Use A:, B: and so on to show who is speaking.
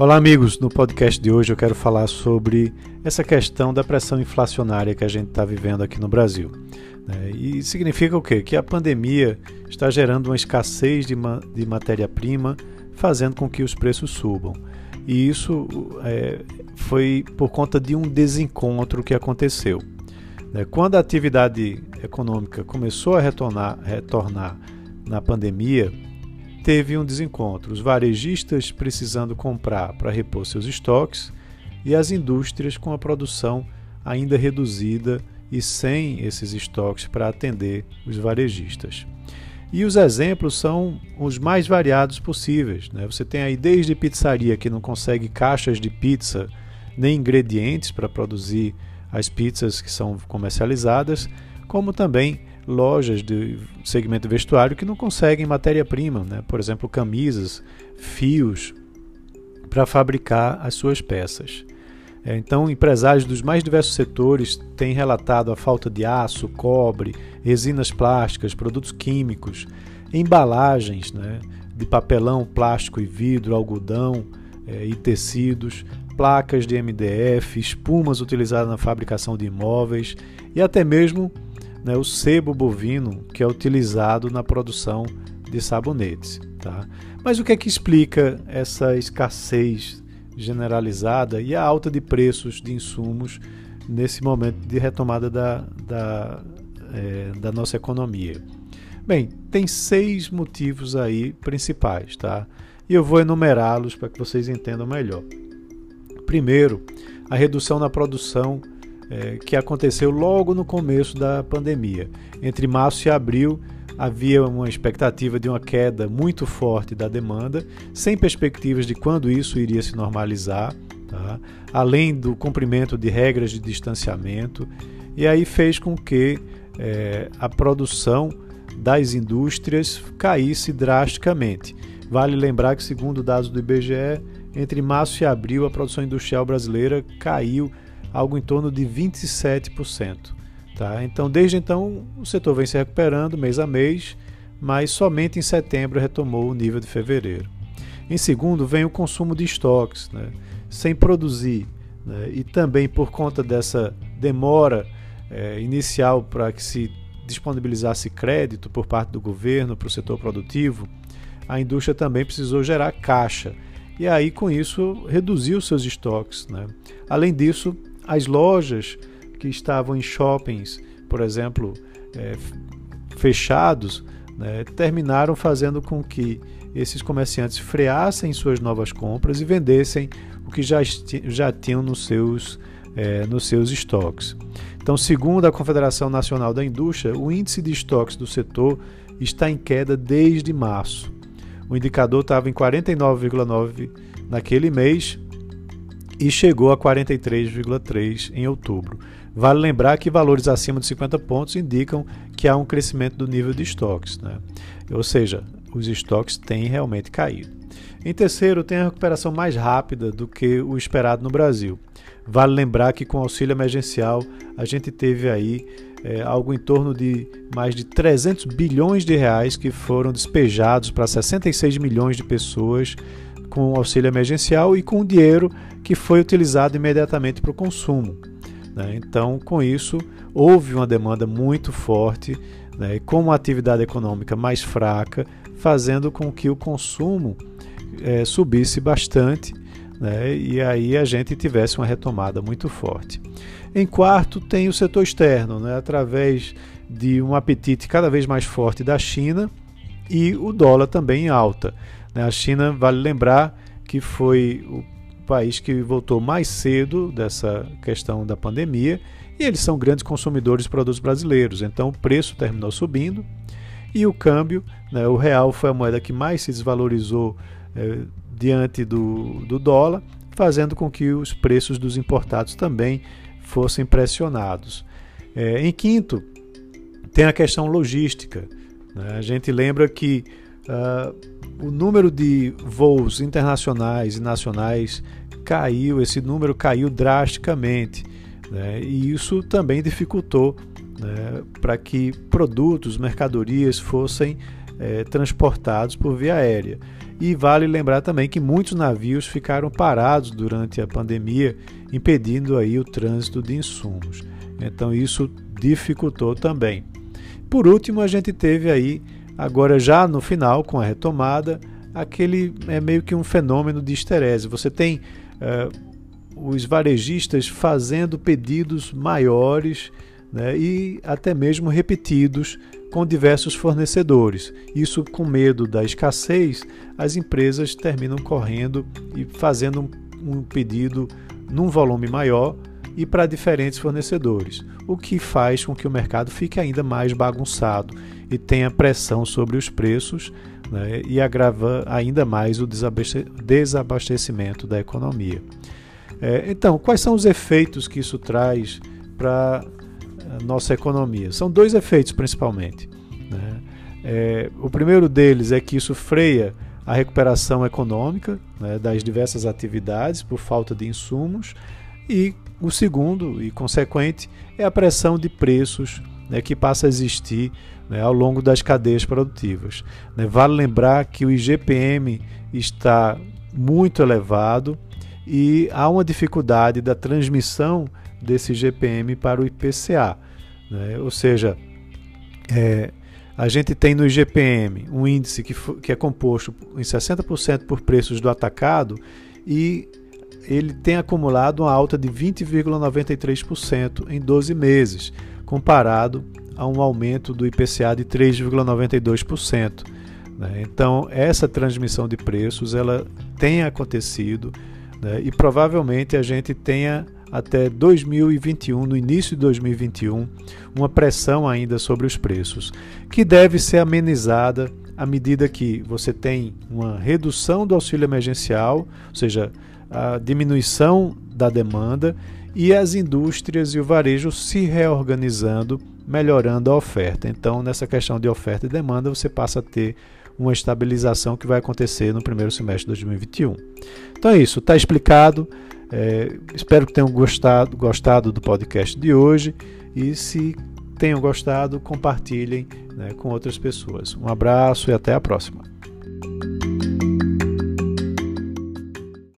A: Olá, amigos. No podcast de hoje eu quero falar sobre essa questão da pressão inflacionária que a gente está vivendo aqui no Brasil. Né? E significa o quê? Que a pandemia está gerando uma escassez de, ma de matéria-prima, fazendo com que os preços subam. E isso é, foi por conta de um desencontro que aconteceu. Né? Quando a atividade econômica começou a retornar, retornar na pandemia, teve um desencontro. Os varejistas precisando comprar para repor seus estoques e as indústrias com a produção ainda reduzida e sem esses estoques para atender os varejistas. E os exemplos são os mais variados possíveis. Né? Você tem aí desde pizzaria que não consegue caixas de pizza nem ingredientes para produzir as pizzas que são comercializadas, como também lojas de segmento vestuário que não conseguem matéria-prima, né? por exemplo, camisas, fios, para fabricar as suas peças. É, então, empresários dos mais diversos setores têm relatado a falta de aço, cobre, resinas plásticas, produtos químicos, embalagens né, de papelão, plástico e vidro, algodão é, e tecidos, placas de MDF, espumas utilizadas na fabricação de imóveis e até mesmo né, o sebo bovino que é utilizado na produção de sabonetes. Tá? Mas o que é que explica essa escassez generalizada e a alta de preços de insumos nesse momento de retomada da, da, é, da nossa economia? Bem, tem seis motivos aí principais, tá? E eu vou enumerá-los para que vocês entendam melhor. Primeiro, a redução na produção é, que aconteceu logo no começo da pandemia. Entre março e abril havia uma expectativa de uma queda muito forte da demanda, sem perspectivas de quando isso iria se normalizar, tá? além do cumprimento de regras de distanciamento, e aí fez com que é, a produção das indústrias caísse drasticamente. Vale lembrar que, segundo dados do IBGE, entre março e abril a produção industrial brasileira caiu algo em torno de 27%. Tá? Então, desde então, o setor vem se recuperando mês a mês, mas somente em setembro retomou o nível de fevereiro. Em segundo, vem o consumo de estoques, né? sem produzir, né? e também por conta dessa demora é, inicial para que se disponibilizasse crédito por parte do governo para o setor produtivo, a indústria também precisou gerar caixa. E aí, com isso, reduziu seus estoques. Né? Além disso, as lojas que estavam em shoppings, por exemplo, é, fechados, né, terminaram fazendo com que esses comerciantes freassem suas novas compras e vendessem o que já, já tinham nos seus, é, nos seus estoques. Então, segundo a Confederação Nacional da Indústria, o índice de estoques do setor está em queda desde março. O indicador estava em 49,9 naquele mês e chegou a 43,3 em outubro. Vale lembrar que valores acima de 50 pontos indicam que há um crescimento do nível de estoques, né? ou seja, os estoques têm realmente caído. Em terceiro, tem a recuperação mais rápida do que o esperado no Brasil. Vale lembrar que com auxílio emergencial a gente teve aí é, algo em torno de mais de 300 bilhões de reais que foram despejados para 66 milhões de pessoas com o auxílio emergencial e com o dinheiro que foi utilizado imediatamente para o consumo. Né? Então, com isso, houve uma demanda muito forte, né? com uma atividade econômica mais fraca, fazendo com que o consumo é, subisse bastante né? e aí a gente tivesse uma retomada muito forte. Em quarto, tem o setor externo, né? através de um apetite cada vez mais forte da China e o dólar também em alta. Né? A China, vale lembrar que foi o país que voltou mais cedo dessa questão da pandemia e eles são grandes consumidores de produtos brasileiros. Então o preço terminou subindo e o câmbio, né, o real foi a moeda que mais se desvalorizou é, diante do, do dólar, fazendo com que os preços dos importados também fossem pressionados. É, em quinto, tem a questão logística. Né? A gente lembra que uh, o número de voos internacionais e nacionais caiu, esse número caiu drasticamente. Né? E isso também dificultou né, para que produtos, mercadorias fossem é, transportados por via aérea. E vale lembrar também que muitos navios ficaram parados durante a pandemia, impedindo aí o trânsito de insumos. Então isso dificultou também. Por último, a gente teve aí, agora já no final, com a retomada, aquele é meio que um fenômeno de esterese. Você tem é, os varejistas fazendo pedidos maiores né, e até mesmo repetidos com diversos fornecedores. Isso com medo da escassez, as empresas terminam correndo e fazendo um, um pedido num volume maior e para diferentes fornecedores, o que faz com que o mercado fique ainda mais bagunçado e tenha pressão sobre os preços né, e agrava ainda mais o desabastecimento da economia. É, então, quais são os efeitos que isso traz para nossa economia. São dois efeitos principalmente. Né? É, o primeiro deles é que isso freia a recuperação econômica né, das diversas atividades por falta de insumos, e o segundo e consequente é a pressão de preços né, que passa a existir né, ao longo das cadeias produtivas. Né. Vale lembrar que o IGPM está muito elevado e há uma dificuldade da transmissão desse GPM para o IPCA. Né? Ou seja, é, a gente tem no IGPM um índice que, que é composto em 60% por preços do atacado e ele tem acumulado uma alta de 20,93% em 12 meses, comparado a um aumento do IPCA de 3,92%. Né? Então, essa transmissão de preços ela tem acontecido né? e provavelmente a gente tenha até 2021, no início de 2021, uma pressão ainda sobre os preços, que deve ser amenizada à medida que você tem uma redução do auxílio emergencial, ou seja, a diminuição da demanda e as indústrias e o varejo se reorganizando, melhorando a oferta. Então, nessa questão de oferta e demanda, você passa a ter uma estabilização que vai acontecer no primeiro semestre de 2021. Então é isso, está explicado. É, espero que tenham gostado, gostado do podcast de hoje e se tenham gostado, compartilhem né, com outras pessoas. Um abraço e até a próxima.